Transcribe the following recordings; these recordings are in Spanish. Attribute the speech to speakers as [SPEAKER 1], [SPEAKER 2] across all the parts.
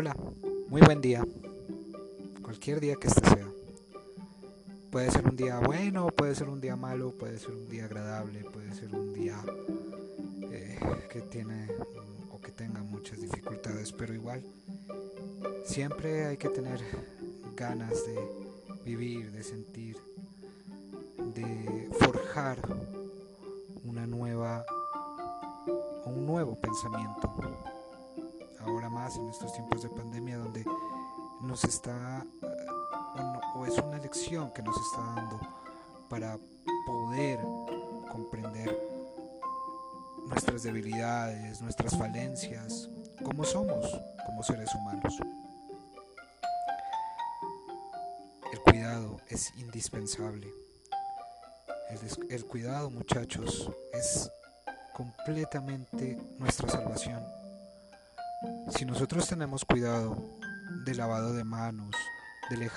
[SPEAKER 1] Hola, muy buen día. Cualquier día que este sea. Puede ser un día bueno, puede ser un día malo, puede ser un día agradable, puede ser un día eh, que tiene o que tenga muchas dificultades, pero igual siempre hay que tener ganas de vivir, de sentir, de forjar una nueva un nuevo pensamiento en estos tiempos de pandemia donde nos está, o, es una lección que nos está dando para poder comprender nuestras debilidades, nuestras falencias, como somos como seres humanos. El cuidado es indispensable. El cuidado, muchachos, es completamente nuestra salvación. Si nosotros tenemos cuidado del lavado de manos, del,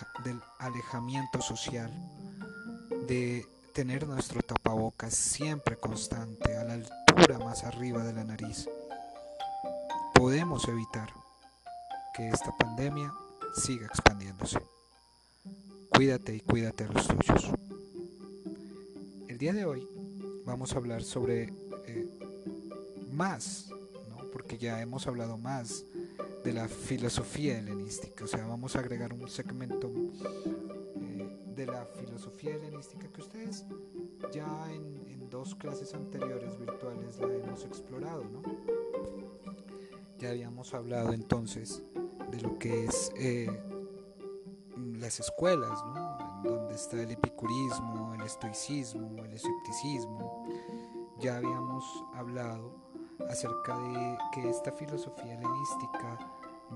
[SPEAKER 1] alejamiento social, de tener nuestro tapabocas siempre constante, a la altura más arriba de la nariz, podemos evitar que esta pandemia siga expandiéndose. Cuídate y cuídate a los tuyos. El día de hoy vamos a hablar sobre eh, más porque ya hemos hablado más de la filosofía helenística, o sea, vamos a agregar un segmento eh, de la filosofía helenística que ustedes ya en, dos clases anteriores virtuales la hemos explorado, ¿no? Ya habíamos hablado entonces de lo que es eh, las escuelas, ¿no? donde está el epicurismo, el estoicismo, el escepticismo. Ya habíamos hablado acerca de que esta filosofía helenística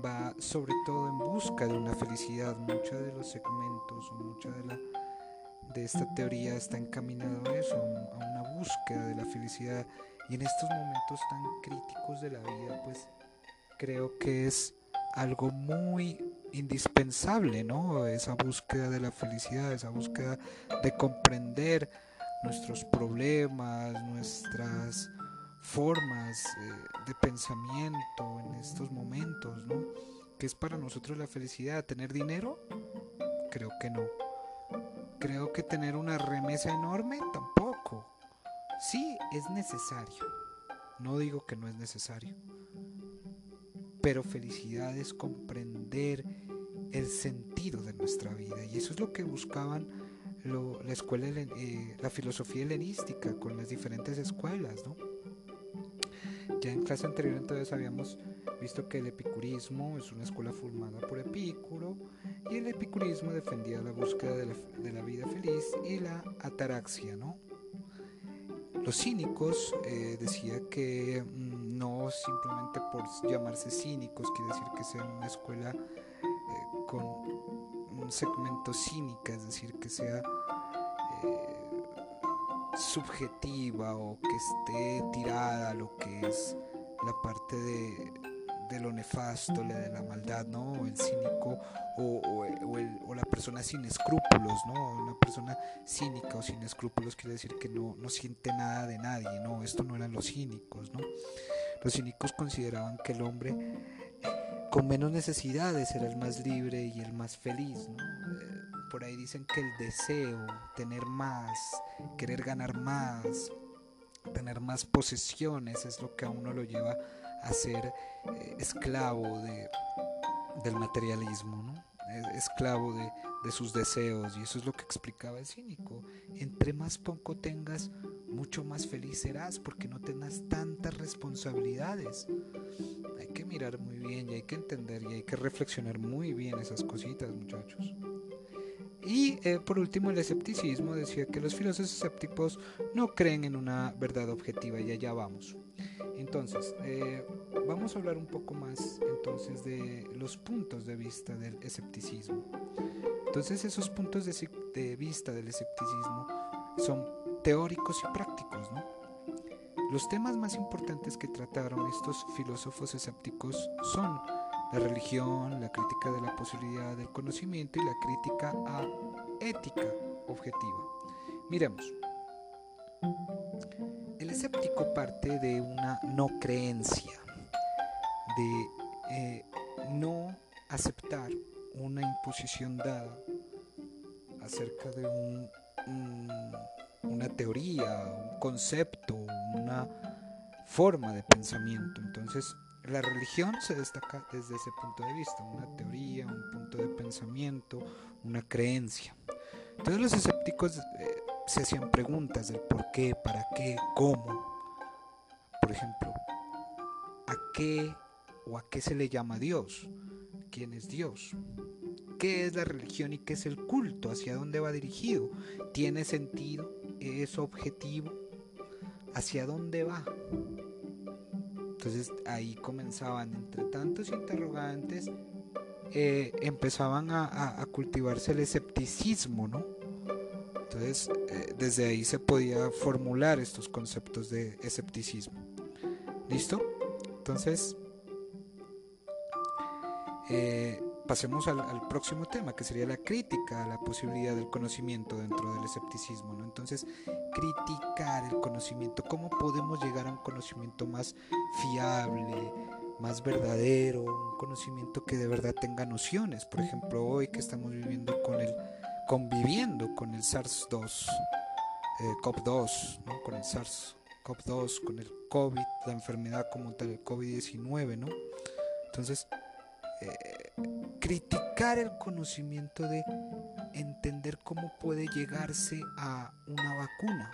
[SPEAKER 1] va sobre todo en busca de una felicidad. Muchos de los segmentos o mucha de, la, de esta teoría está encaminado a eso, a una búsqueda de la felicidad. Y en estos momentos tan críticos de la vida, pues creo que es algo muy indispensable, ¿no? Esa búsqueda de la felicidad, esa búsqueda de comprender nuestros problemas, nuestras formas eh, de pensamiento en estos momentos, ¿no? ¿Qué es para nosotros la felicidad? ¿Tener dinero? Creo que no. Creo que tener una remesa enorme tampoco. Sí, es necesario. No digo que no es necesario. Pero felicidad es comprender el sentido de nuestra vida. Y eso es lo que buscaban la escuela, eh, la filosofía helenística con las diferentes escuelas, ¿no? Ya en clase anterior entonces habíamos visto que el epicurismo es una escuela formada por Epicuro y el epicurismo defendía la búsqueda de la, vida feliz y la ataraxia, ¿no? Los cínicos eh, decía que mm, no simplemente por llamarse cínicos quiere decir que sea una escuela eh, con un segmento cínica, es decir, que sea subjetiva o que esté tirada a lo que es la parte de, lo nefasto, de la maldad, ¿no? El cínico o, la persona sin escrúpulos, ¿no? Una persona cínica o sin escrúpulos quiere decir que no, no siente nada de nadie, ¿no? Esto no eran los cínicos, ¿no? Los cínicos consideraban que el hombre con menos necesidades era el más libre y el más feliz, ¿no? Por ahí dicen que el deseo, tener más, querer ganar más, tener más posesiones es lo que a uno lo lleva a ser eh, esclavo de, del materialismo, ¿no? esclavo de, de, sus deseos y eso es lo que explicaba el cínico. Entre más poco tengas, mucho más feliz serás porque no tengas tantas responsabilidades. Hay que mirar muy bien y hay que entender y hay que reflexionar muy bien esas cositas muchachos. Y eh, por último, el escepticismo decía que los filósofos escépticos no creen en una verdad objetiva y allá vamos. Entonces, eh, vamos a hablar un poco más entonces de los puntos de vista del escepticismo. Entonces, esos puntos de, de vista del escepticismo son teóricos y prácticos. Los temas más importantes que trataron estos filósofos escépticos son la religión, la crítica de la posibilidad del conocimiento y la crítica a ética objetiva. Miremos. El escéptico parte de una no creencia, de eh, no aceptar una imposición dada acerca de un, una teoría, un concepto, una forma de pensamiento. Entonces, la religión se destaca desde ese punto de vista, una teoría, un punto de pensamiento, una creencia. Todos los escépticos eh, se hacían preguntas del por qué, para qué, cómo. Por ejemplo, ¿a qué o a qué se le llama Dios? ¿Quién es Dios? ¿Qué es la religión y qué es el culto? ¿Hacia dónde va dirigido? ¿Tiene sentido? ¿Es objetivo? ¿Hacia dónde va? Entonces ahí comenzaban, entre tantos interrogantes, eh, empezaban a, cultivarse el escepticismo, ¿no? Entonces eh, desde ahí se podía formular estos conceptos de escepticismo. ¿Listo? Entonces, eh, pasemos al, próximo tema, que sería la crítica a la posibilidad del conocimiento dentro del escepticismo. ¿no? Entonces, criticar el conocimiento, cómo podemos llegar a un conocimiento más fiable, más verdadero, un conocimiento que de verdad tenga nociones. Por ejemplo, hoy que estamos viviendo con el, conviviendo con el SARS-2, eh, COP2, ¿no? con el SARS-CoV-2, con el COVID, la enfermedad como tal, el COVID-19, ¿no? Entonces, eh, criticar el conocimiento de entender cómo puede llegarse a una vacuna.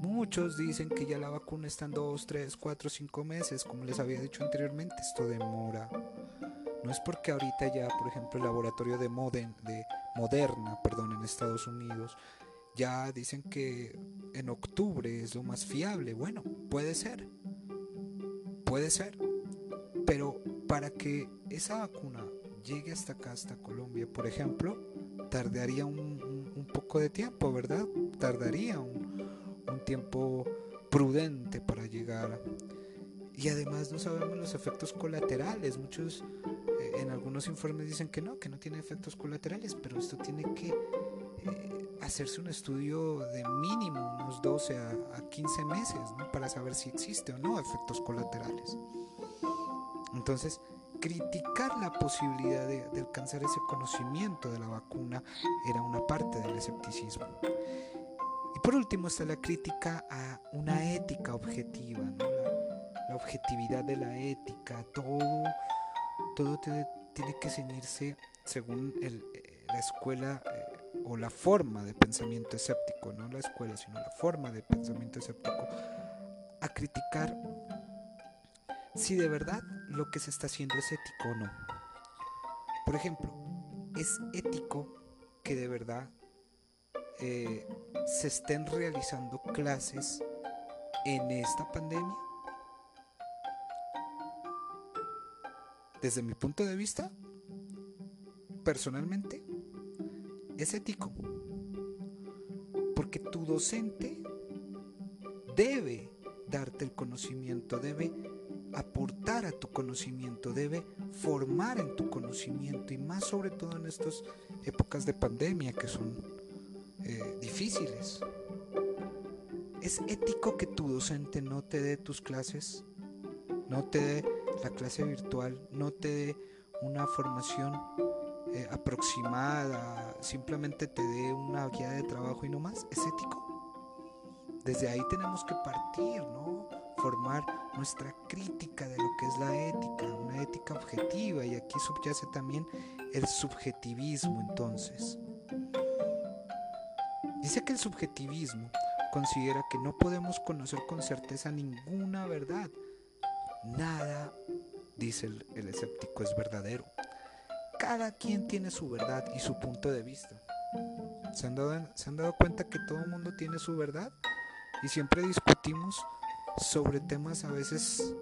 [SPEAKER 1] Muchos dicen que ya la vacuna está en 2, 3, 4, 5 meses, como les había dicho anteriormente, esto demora. No es porque ahorita ya, por ejemplo, el laboratorio de, de Moderna, perdón, en Estados Unidos, ya dicen que en octubre es lo más fiable. Bueno, puede ser. Puede ser. Pero para que esa vacuna llegue hasta acá, hasta Colombia, por ejemplo, tardaría un, poco de tiempo, ¿verdad? Tardaría un, tiempo prudente para llegar. Y además no sabemos los efectos colaterales. Muchos eh, en algunos informes dicen que no, que no tiene efectos colaterales, pero esto tiene que eh, hacerse un estudio de mínimo unos 12 a, a 15 meses ¿no? para saber si existe o no efectos colaterales. Entonces, criticar la posibilidad de, alcanzar ese conocimiento de la vacuna era una parte del escepticismo. Y por último está la crítica a una ética objetiva, la, objetividad de la ética, todo, todo tiene, que ceñirse según la escuela eh, o la forma de pensamiento escéptico, no la escuela, sino la forma de pensamiento escéptico, a criticar si de verdad lo que se está haciendo es ético o no. Por ejemplo, ¿es ético que de verdad eh, se estén realizando clases en esta pandemia? Desde mi punto de vista, personalmente, es ético. Porque tu docente debe darte el conocimiento, debe aportar a tu conocimiento, debe formar en tu conocimiento y más sobre todo en estas épocas de pandemia que son eh, difíciles. ¿Es ético que tu docente no te dé tus clases, no te dé la clase virtual, no te dé una formación eh, aproximada, simplemente te dé una guía de trabajo y no más? ¿Es ético? Desde ahí tenemos que partir, ¿no? Formar nuestra crítica de lo que es la ética, una ética objetiva, y aquí subyace también el subjetivismo entonces. Dice que el subjetivismo considera que no podemos conocer con certeza ninguna verdad. Nada, dice el, escéptico, es verdadero. Cada quien tiene su verdad y su punto de vista. ¿Se han dado, ¿se han dado cuenta que todo el mundo tiene su verdad? Y siempre discutimos sobre temas a veces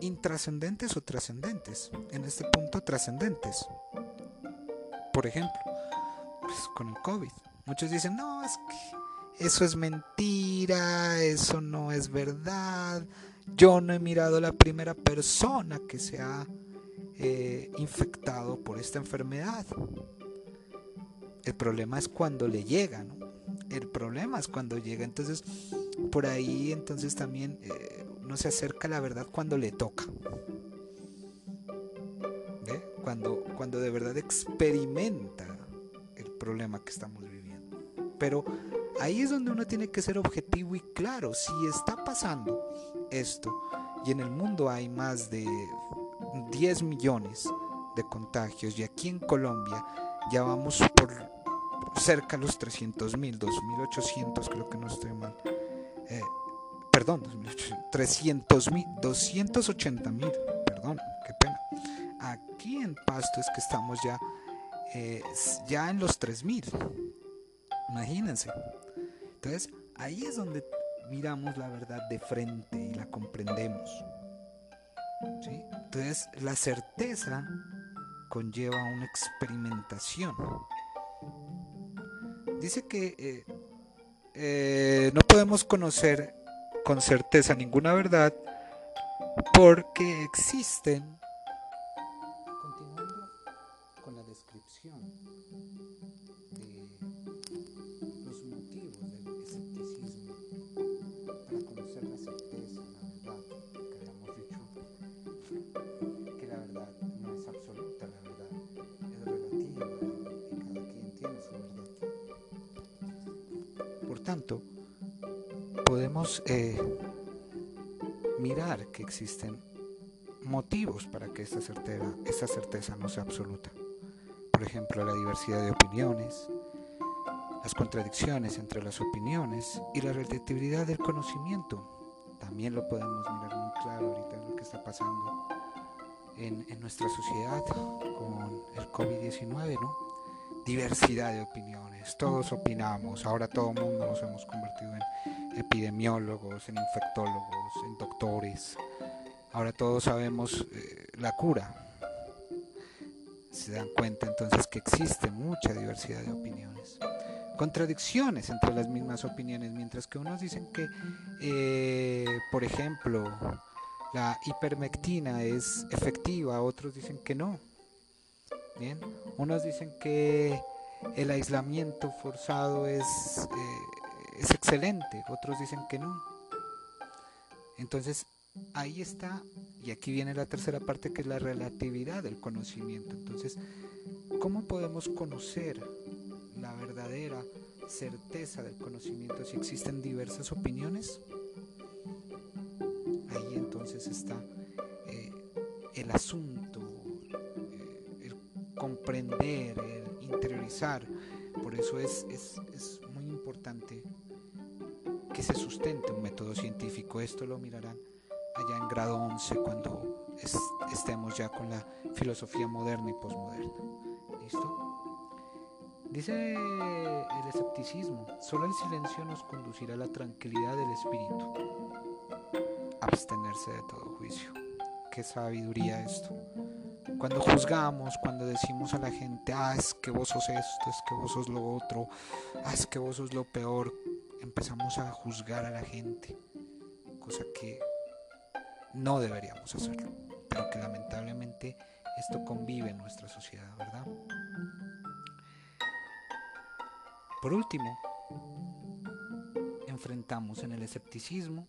[SPEAKER 1] intrascendentes o trascendentes. En este punto, trascendentes. Por ejemplo, pues, con el COVID. Muchos dicen, no, es que eso es mentira, eso no es verdad. Yo no he mirado la primera persona que se ha eh, infectado por esta enfermedad. El problema es cuando le llega, ¿no? El problema es cuando llega. Entonces, por ahí entonces también eh, no se acerca a la verdad cuando le toca. cuando, cuando de verdad experimenta el problema que estamos viviendo. Pero ahí es donde uno tiene que ser objetivo y claro, si está pasando esto y en el mundo hay más de 10 millones de contagios y aquí en Colombia ya vamos por cerca de los 300 mil, 2.800 creo que no estoy mal. Eh, perdón, 300 mil, 280 mil, perdón, qué pena. Aquí en Pasto es que estamos ya, eh, ya en los 3 mil, imagínense. Entonces, ahí es donde miramos la verdad de frente y la comprendemos. Entonces, la certeza conlleva una experimentación. Dice que eh, eh, no podemos conocer con certeza ninguna verdad porque existen eh, mirar que existen motivos para que esta, esta certeza no sea absoluta. Por ejemplo, la diversidad de opiniones, las contradicciones entre las opiniones y la relatividad del conocimiento. También lo podemos mirar muy claro ahorita en lo que está pasando en, nuestra sociedad con el COVID-19, ¿no? Diversidad de opiniones todos opinamos, ahora todo mundo nos hemos convertido en epidemiólogos, en infectólogos, en doctores, ahora todos sabemos eh, la cura. Se dan cuenta entonces que existe mucha diversidad de opiniones, contradicciones entre las mismas opiniones, mientras que unos dicen que, eh, por ejemplo, la hipermectina es efectiva, otros dicen que no. Bien, unos dicen que el aislamiento forzado es, eh, es excelente, otros dicen que no. Entonces, ahí está, y aquí viene la tercera parte que es la relatividad del conocimiento. Entonces, ¿cómo podemos conocer la verdadera certeza del conocimiento si existen diversas opiniones? Ahí entonces está eh, el asunto, eh, el comprender, interiorizar. Por eso es, importante que se sustente un método científico. Esto lo mirarán allá en grado 11 cuando estemos ya con la filosofía moderna y posmoderna. ¿Listo? Dice el escepticismo, solo el silencio nos conducirá a la tranquilidad del espíritu. Abstenerse de todo juicio. Qué sabiduría esto cuando juzgamos, cuando decimos a la gente, ah, es que vos sos esto, es que vos sos lo otro, ah, es que vos sos lo peor, empezamos a juzgar a la gente, cosa que no deberíamos hacerlo, pero que lamentablemente esto convive en nuestra sociedad, ¿verdad? Por último, enfrentamos en el escepticismo,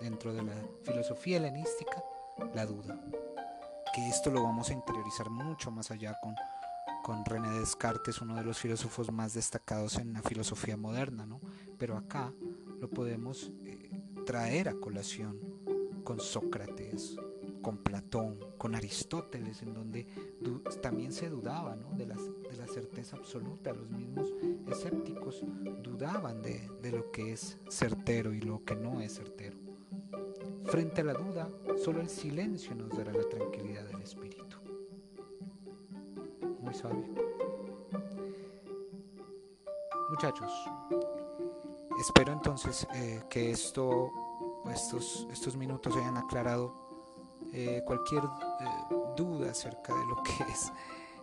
[SPEAKER 1] dentro de la filosofía helenística, la duda que esto lo vamos a interiorizar mucho más allá con, con René Descartes, uno de los filósofos más destacados en la filosofía moderna, ¿no? Pero acá lo podemos eh, traer a colación con Sócrates, con Platón, con Aristóteles, en donde también se dudaba ¿no? de, la, de, la, certeza absoluta. Los mismos escépticos dudaban de, de lo que es certero y lo que no es certero. Frente a la duda, solo el silencio nos dará la tranquilidad del espíritu. Muy sabio. Muchachos, espero entonces eh, que esto, estos, estos minutos hayan aclarado eh, cualquier eh, duda acerca de lo que es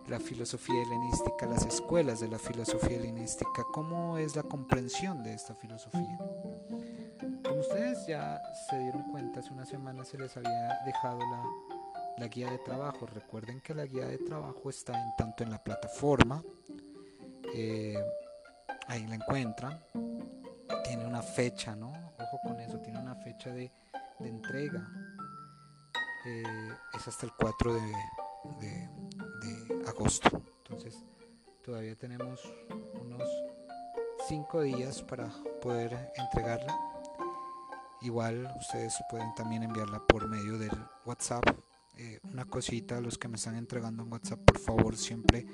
[SPEAKER 1] la filosofía helenística, las escuelas de la filosofía helenística, cómo es la comprensión de esta filosofía ustedes ya se dieron cuenta, hace una semana se les había dejado la, guía de trabajo. Recuerden que la guía de trabajo está en, tanto en la plataforma, eh, ahí la encuentran, tiene una fecha, ¿no? Ojo con eso, tiene una fecha de, entrega. Eh, es hasta el 4 de, de agosto. Entonces todavía tenemos unos 5 días para poder entregarla. Igual ustedes pueden también enviarla por medio del WhatsApp. Eh, una cosita, los que me están entregando en WhatsApp, por favor siempre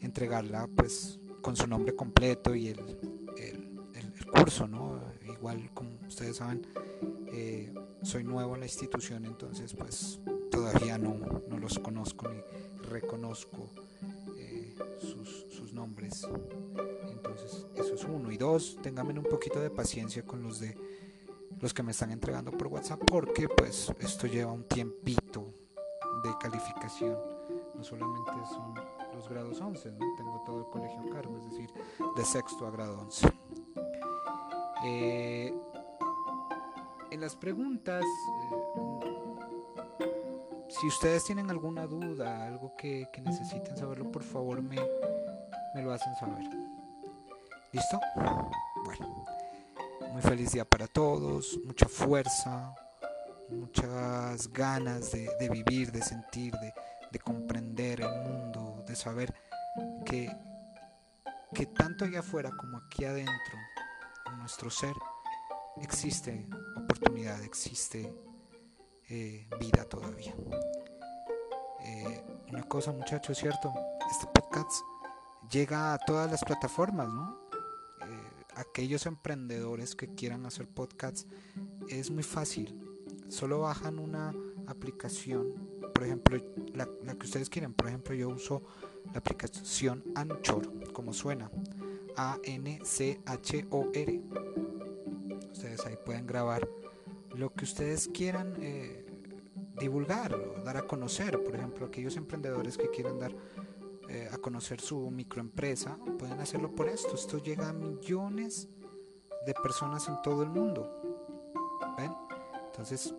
[SPEAKER 1] entregarla pues con su nombre completo y el, el, curso, ¿no? Igual como ustedes saben, eh, soy nuevo en la institución, entonces pues todavía no, no los conozco ni reconozco eh, sus, sus, nombres. Entonces eso es uno. Y dos, ténganme un poquito de paciencia con los de los que me están entregando por WhatsApp porque pues esto lleva un tiempito de calificación. No solamente son los grados 11, ¿no? tengo todo el colegio a cargo, es decir, de sexto a grado 11. Eh, en las preguntas, eh, si ustedes tienen alguna duda, algo que, necesiten saberlo, por favor me, me lo hacen saber. ¿Listo? Bueno, muy feliz día para todos, mucha fuerza, muchas ganas de, vivir, de sentir, de, de, comprender el mundo, de saber que, que tanto allá afuera como aquí adentro, en nuestro ser, existe oportunidad, existe eh, vida todavía. Eh, una cosa muchachos, ¿cierto? Este podcast llega a todas las plataformas, ¿no? Aquellos emprendedores que quieran hacer podcasts es muy fácil. Solo bajan una aplicación, por ejemplo, la, que ustedes quieren. Por ejemplo, yo uso la aplicación Anchor, como suena. A-N-C-H-O-R ahí pueden grabar lo que ustedes quieran eh, divulgar o dar a conocer. Por ejemplo, aquellos emprendedores que quieran dar eh, a conocer su microempresa, pueden hacerlo por esto. Esto llega a millones de personas en todo el mundo. ¿Ven? Entonces,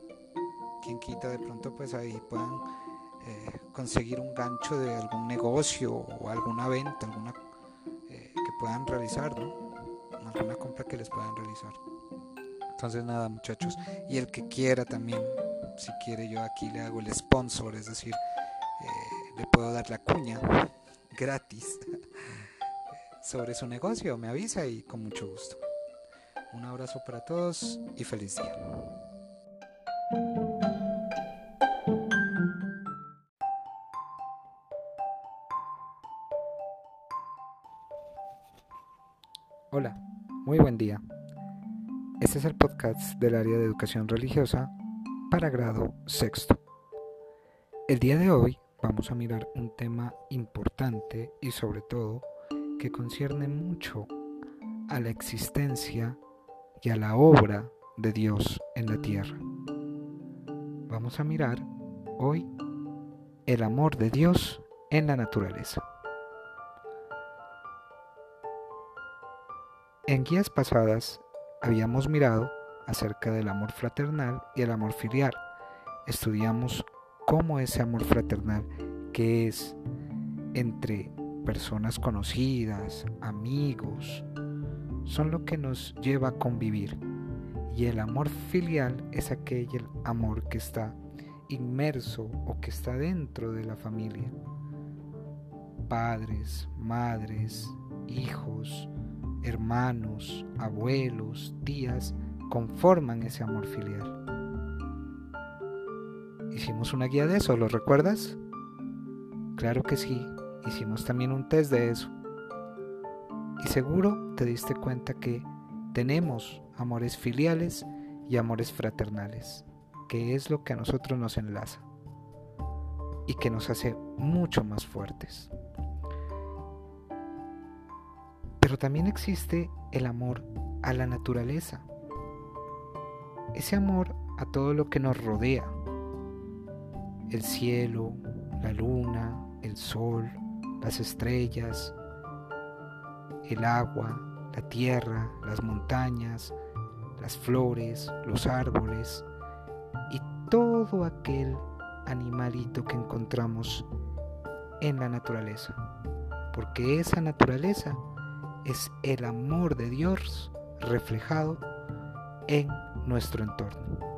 [SPEAKER 1] quien quita de pronto, pues ahí puedan eh, conseguir un gancho de algún negocio o alguna venta, alguna que puedan realizar, ¿no? Alguna compra que les puedan realizar. Entonces nada muchachos, y el que quiera también, si quiere yo aquí le hago el sponsor, es decir, eh, le puedo dar la cuña gratis sobre su negocio, me avisa y con mucho gusto. Un abrazo para todos y feliz día. Hola, muy buen día. Este es el podcast del área de educación religiosa para grado sexto. El día de hoy vamos a mirar un tema importante y sobre todo que concierne mucho a la existencia y a la obra de Dios en la tierra. Vamos a mirar hoy el amor de Dios en la naturaleza. En guías pasadas habíamos mirado acerca del amor fraternal y el amor filial. Estudiamos cómo ese amor fraternal que es entre personas conocidas, amigos, son lo que nos lleva a convivir. Y el amor filial es aquel amor que está inmerso o que está dentro de la familia. Padres, madres, hijos, hermanos, abuelos, tías, conforman ese amor filial. Hicimos una guía de eso, ¿lo recuerdas? Claro que sí, hicimos también un test de eso. Y seguro te diste cuenta que tenemos amores filiales y amores fraternales, que es lo que a nosotros nos enlaza y que nos hace mucho más fuertes. Pero también existe el amor a la naturaleza. Ese amor a todo lo que nos rodea. El cielo, la luna, el sol, las estrellas, el agua, la tierra, las montañas, las flores, los árboles y todo aquel animalito que encontramos en la naturaleza. Porque esa naturaleza es el amor de Dios reflejado en nuestro entorno.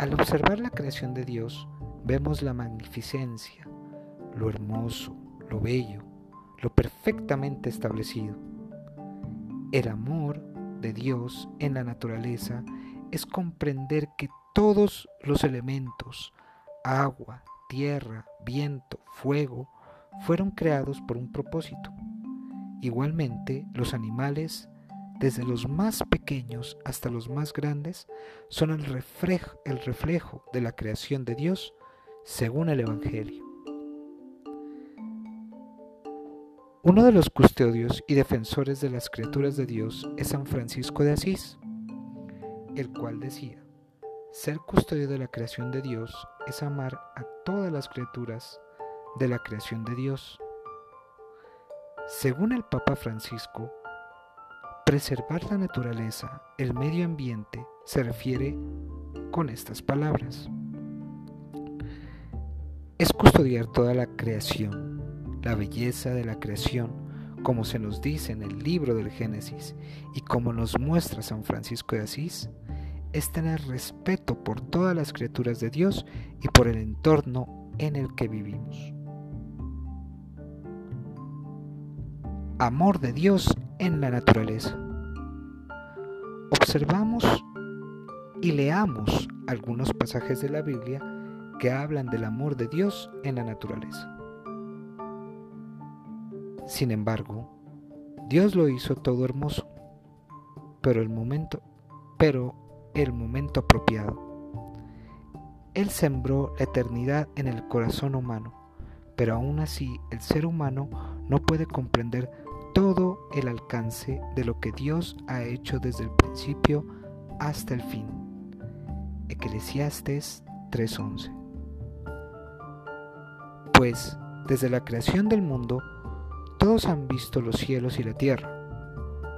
[SPEAKER 1] Al observar la creación de Dios, vemos la magnificencia, lo hermoso, lo bello, lo perfectamente establecido. El amor de Dios en la naturaleza es comprender que todos los elementos, agua, tierra, viento, fuego, fueron creados por un propósito. Igualmente, los animales, desde los más pequeños hasta los más grandes, son el reflejo, el reflejo de la creación de Dios según el Evangelio. Uno de los custodios y defensores de las criaturas de Dios es San Francisco de Asís, el cual decía, ser custodio de la creación de Dios es amar a todas las criaturas de la creación de Dios. Según el Papa Francisco, preservar la naturaleza, el medio ambiente, se refiere con estas palabras. Es custodiar toda la creación, la belleza de la creación, como se nos dice en el libro del Génesis y como nos muestra San Francisco de Asís, es tener respeto por todas las criaturas de Dios y por el entorno en el que vivimos. Amor de Dios en la naturaleza. Observamos y leamos algunos pasajes de la Biblia que hablan del amor de Dios en la naturaleza. Sin embargo, Dios lo hizo todo hermoso, pero el momento, pero el momento apropiado. Él sembró la eternidad en el corazón humano, pero aún así el ser humano no puede comprender todo el alcance de lo que Dios ha hecho desde el principio hasta el fin. Eclesiastes 3:11 Pues desde la creación del mundo, todos han visto los cielos y la tierra,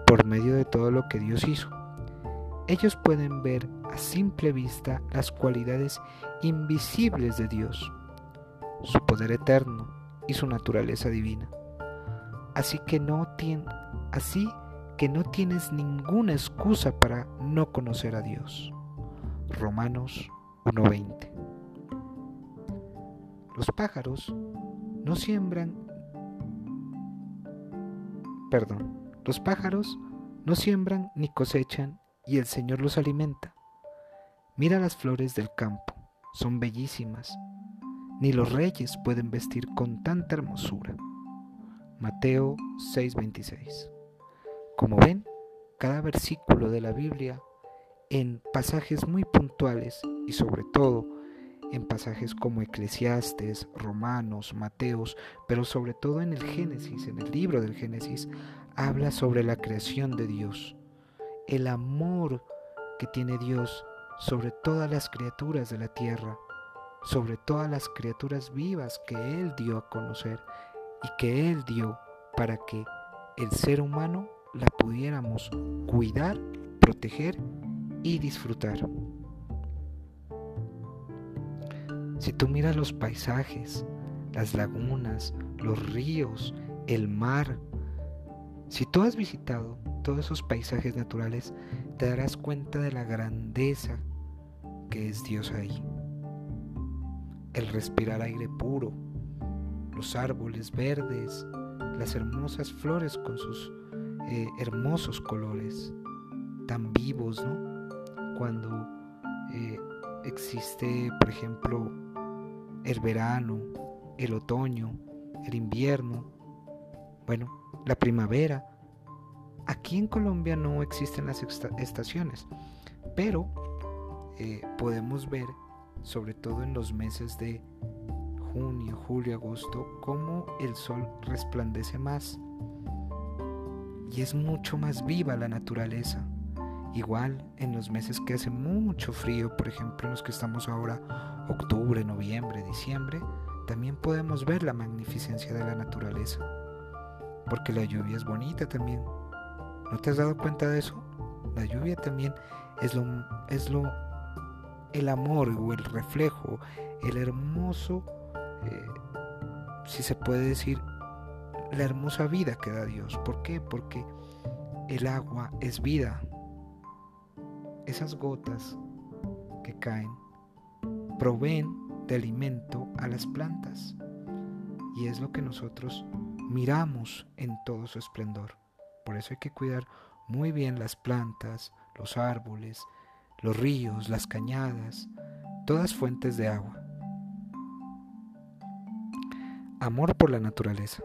[SPEAKER 1] por medio de todo lo que Dios hizo. Ellos pueden ver a simple vista las cualidades invisibles de Dios, su poder eterno y su naturaleza divina. Así que no, así que no tienes ninguna excusa para no conocer a Dios. Romanos 1:20 Los pájaros no siembran perdón, los pájaros no siembran ni cosechan y el Señor los alimenta. Mira las flores del campo, son bellísimas. Ni los reyes pueden vestir con tanta hermosura. Mateo 6:26. Como ven, cada versículo de la Biblia en pasajes muy puntuales y sobre todo en pasajes como Eclesiastes, Romanos, Mateos, pero sobre todo en el Génesis, en el libro del Génesis, habla sobre la creación de Dios, el amor que tiene Dios sobre todas las criaturas de la tierra, sobre todas las criaturas vivas que Él dio a conocer y que Él dio para que el ser humano la pudiéramos cuidar, proteger y disfrutar. Si tú miras los paisajes, las lagunas, los ríos, el mar, si tú has visitado todos esos paisajes naturales, te darás cuenta de la grandeza que es Dios ahí. El respirar aire puro, los árboles verdes, las hermosas flores con sus eh, hermosos colores, tan vivos, ¿no? Cuando eh, existe, por ejemplo, el verano, el otoño, el invierno, bueno, la primavera. Aquí en Colombia no existen las estaciones, pero eh, podemos ver, sobre todo en los meses de junio, julio, agosto, cómo el sol resplandece más y es mucho más viva la naturaleza. Igual en los meses que hace mucho frío, por ejemplo en los que estamos ahora octubre, noviembre, diciembre, también podemos ver la magnificencia de la naturaleza. Porque la lluvia es bonita también. ¿No te has dado cuenta de eso? La lluvia también es lo, es lo el amor o el reflejo, el hermoso, eh, si se puede decir, la hermosa vida que da Dios. ¿Por qué? Porque el agua es vida. Esas gotas que caen proveen de alimento a las plantas. y es lo que nosotros miramos en todo su esplendor. Por eso hay que cuidar muy bien las plantas, los árboles, los ríos, las cañadas, todas fuentes de agua. Amor por la naturaleza.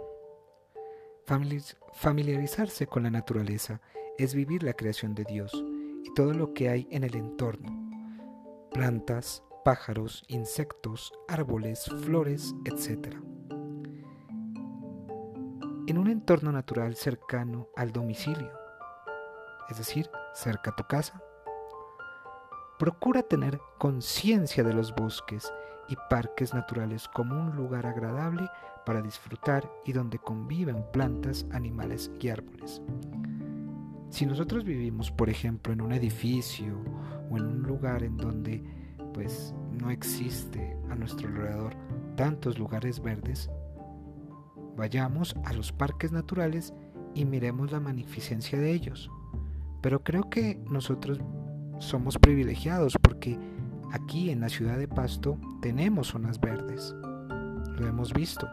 [SPEAKER 1] Familiarizarse con la naturaleza es vivir la creación de Dios y todo lo que hay en el entorno. Plantas, pájaros, insectos, árboles, flores, etc. En un entorno natural cercano al domicilio, es decir, cerca a tu casa. Procura tener conciencia de los bosques y parques naturales como un lugar agradable para disfrutar y donde conviven plantas, animales y árboles. Si nosotros vivimos, por ejemplo, en un edificio o en un lugar en donde pues no existe a nuestro alrededor tantos lugares verdes, vayamos a los parques naturales y miremos la magnificencia de ellos. Pero creo que nosotros somos privilegiados porque aquí en la ciudad de Pasto tenemos zonas verdes. Lo hemos visto.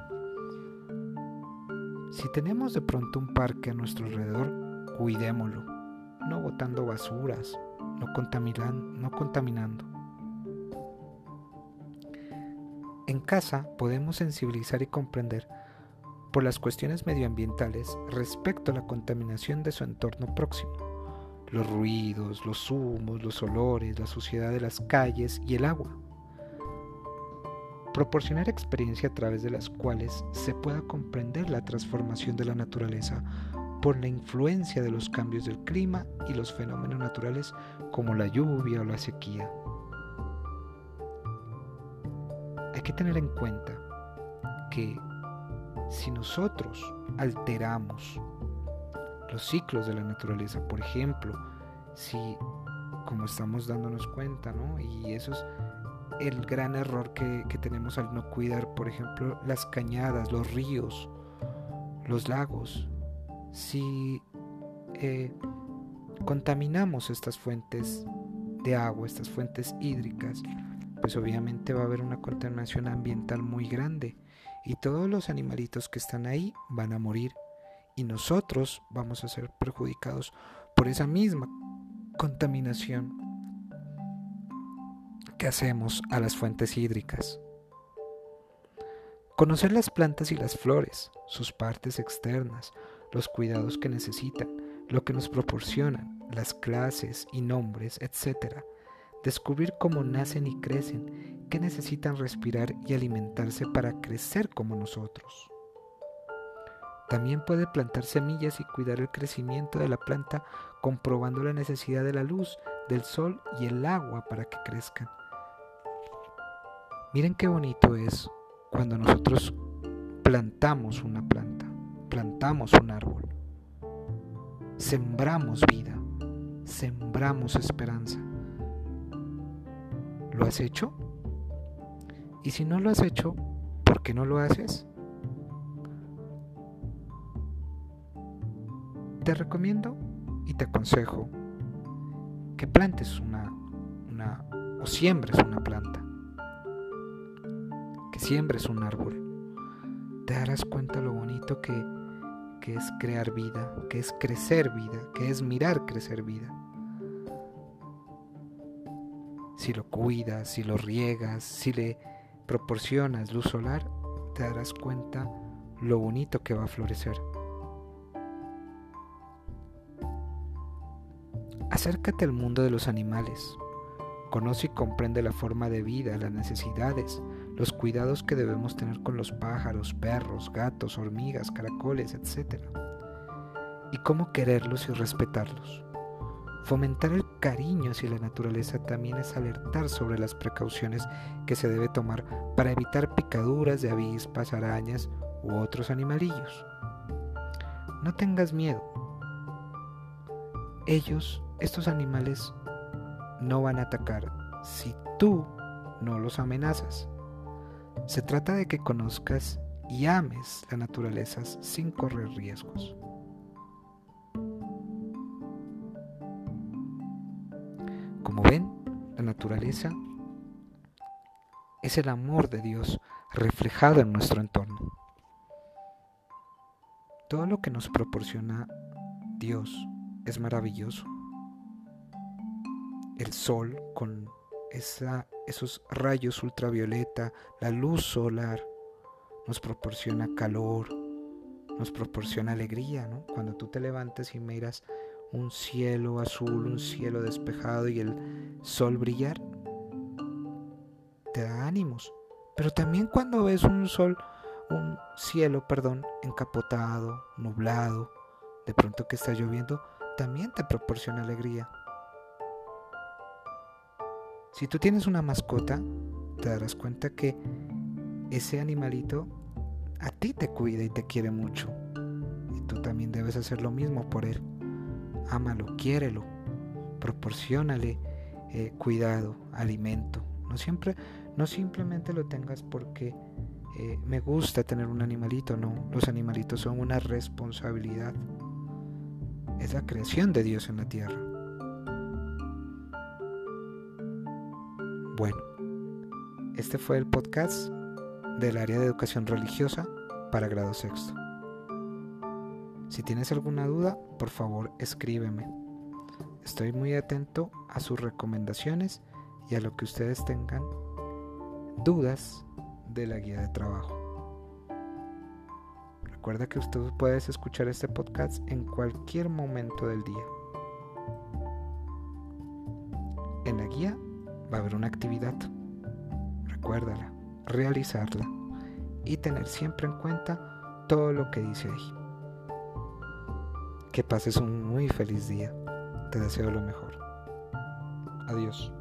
[SPEAKER 1] Si tenemos de pronto un parque a nuestro alrededor, cuidémoslo, no botando basuras, no, contaminan, no contaminando. En casa podemos sensibilizar y comprender por las cuestiones medioambientales respecto a la contaminación de su entorno próximo los ruidos, los humos, los olores, la suciedad de las calles y el agua. Proporcionar experiencia a través de las cuales se pueda comprender la transformación de la naturaleza por la influencia de los cambios del clima y los fenómenos naturales como la lluvia o la sequía. Hay que tener en cuenta que si nosotros alteramos los ciclos de la naturaleza. Por ejemplo, si, como estamos dándonos cuenta, ¿no? Y eso es el gran error que, tenemos al no cuidar, por ejemplo, las cañadas, los ríos, los lagos. Si eh, contaminamos estas fuentes de agua, estas fuentes hídricas, pues obviamente va a haber una contaminación ambiental muy grande y todos los animalitos que están ahí van a morir y nosotros vamos a ser perjudicados por esa misma contaminación que hacemos a las fuentes hídricas. Conocer las plantas y las flores, sus partes externas, los cuidados que necesitan, lo que nos proporcionan, las clases y nombres, etc. Descubrir cómo nacen y crecen, qué necesitan respirar y alimentarse para crecer como nosotros. También puede plantar semillas y cuidar el crecimiento de la planta comprobando la necesidad de la luz, del sol y el agua para que crezcan. Miren qué bonito es cuando nosotros plantamos una planta, plantamos un árbol, sembramos vida, sembramos esperanza. ¿Lo has hecho? Y si no lo has hecho, ¿por qué no lo haces? Te recomiendo y te aconsejo que plantes una, o siembres una planta, que siembres un árbol. Te darás cuenta lo bonito que, que es crear vida, que es crecer vida, que es mirar crecer vida. Si lo cuidas, si lo riegas, si le proporcionas luz solar, te darás cuenta lo bonito que va a florecer. Acércate al mundo de los animales. Conoce y comprende la forma de vida, las necesidades, los cuidados que debemos tener con los pájaros, perros, gatos, hormigas, caracoles, etc. Y cómo quererlos y respetarlos. Fomentar el cariño hacia la naturaleza también es alertar sobre las precauciones que se debe tomar para evitar picaduras de avispas, arañas u otros animalillos. No tengas miedo. Ellos estos animales no van a atacar si tú no los amenazas. Se trata de que conozcas y ames la naturaleza sin correr riesgos. Como ven, la naturaleza es el amor de Dios reflejado en nuestro entorno. Todo lo que nos proporciona Dios es maravilloso. El sol con esa, esos rayos ultravioleta, la luz solar, nos proporciona calor, nos proporciona alegría, ¿no? Cuando tú te levantas y miras un cielo azul, un cielo despejado y el sol brillar, te da ánimos. Pero también cuando ves un sol, un cielo, perdón, encapotado, nublado, de pronto que está lloviendo, también te proporciona alegría. Si tú tienes una mascota, te darás cuenta que ese animalito a ti te cuida y te quiere mucho. Y tú también debes hacer lo mismo por él. Ámalo, quiérelo, proporcionale eh, cuidado, alimento. No siempre, no simplemente lo tengas porque eh, me gusta tener un animalito, no. Los animalitos son una responsabilidad. Es la creación de Dios en la tierra. Bueno, este fue el podcast del área de educación religiosa para grado sexto. Si tienes alguna duda, por favor escríbeme. Estoy muy atento a sus recomendaciones y a lo que ustedes tengan dudas de la guía de trabajo. Recuerda que usted puedes escuchar este podcast en cualquier momento del día. Haber una actividad. Recuérdala, realizarla y tener siempre en cuenta todo lo que dice ahí. Que pases un muy feliz día. Te deseo lo mejor. Adiós.